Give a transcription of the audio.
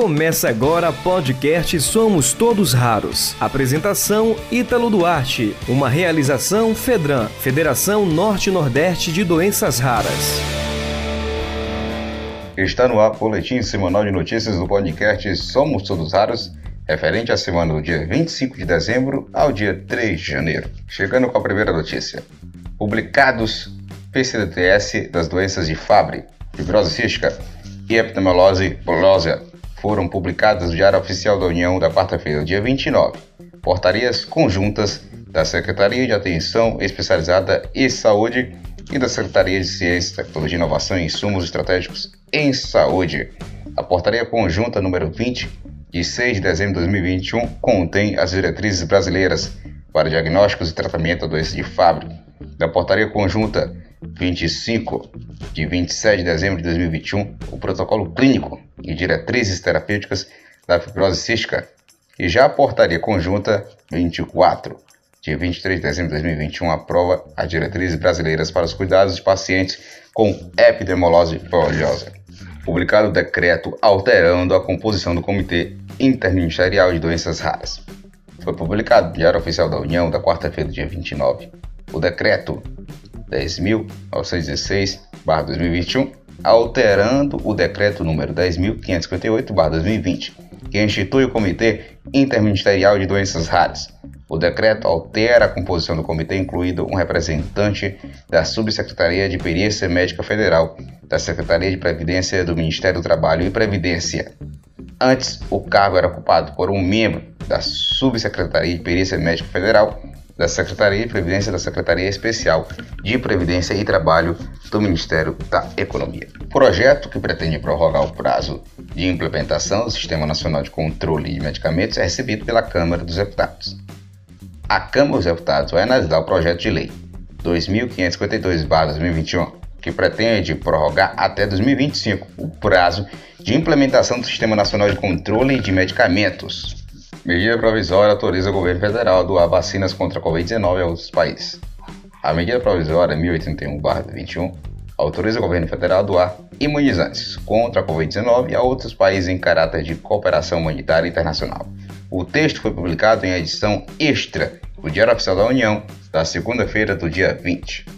Começa agora podcast Somos Todos Raros. Apresentação Ítalo Duarte. Uma realização Fedran, Federação Norte-Nordeste de Doenças Raras. Está no ar boletim semanal de notícias do podcast Somos Todos Raros, referente à semana do dia 25 de dezembro ao dia 3 de janeiro. Chegando com a primeira notícia. Publicados PCDTS das doenças de Fabry, fibrose cística e epidemiolose bullosa foram publicadas no Diário Oficial da União da quarta-feira, dia 29. Portarias conjuntas da Secretaria de Atenção Especializada e Saúde e da Secretaria de Ciência, Tecnologia, Inovação e Insumos Estratégicos em Saúde. A portaria conjunta número 20, de 6 de dezembro de 2021, contém as diretrizes brasileiras para diagnósticos e tratamento da doença de Fabry. Da portaria conjunta 25, de 27 de dezembro de 2021, o protocolo clínico e diretrizes terapêuticas da fibrose cística, e já a portaria conjunta 24, de 23 de dezembro de 2021, aprova as diretrizes brasileiras para os cuidados de pacientes com epidemiolose foliosa. Publicado o decreto alterando a composição do Comitê Interministerial de Doenças Raras. Foi publicado no Diário Oficial da União da quarta-feira, dia 29. O decreto 10.916-2021, alterando o decreto número 10.558-2020, que institui o Comitê Interministerial de Doenças Raras. O decreto altera a composição do comitê, incluído um representante da Subsecretaria de Perícia Médica Federal, da Secretaria de Previdência do Ministério do Trabalho e Previdência. Antes, o cargo era ocupado por um membro da Subsecretaria de Perícia Médica Federal da Secretaria de Previdência da Secretaria Especial de Previdência e Trabalho do Ministério da Economia. Projeto que pretende prorrogar o prazo de implementação do Sistema Nacional de Controle de Medicamentos é recebido pela Câmara dos Deputados. A Câmara dos Deputados vai analisar o projeto de lei 2552-2021, que pretende prorrogar até 2025 o prazo de implementação do Sistema Nacional de Controle de Medicamentos, Medida provisória autoriza o governo federal a doar vacinas contra a Covid-19 a outros países. A medida provisória 1081-21 autoriza o governo federal a doar imunizantes contra a Covid-19 a outros países em caráter de cooperação humanitária internacional. O texto foi publicado em edição extra do Diário Oficial da União, da segunda-feira do dia 20.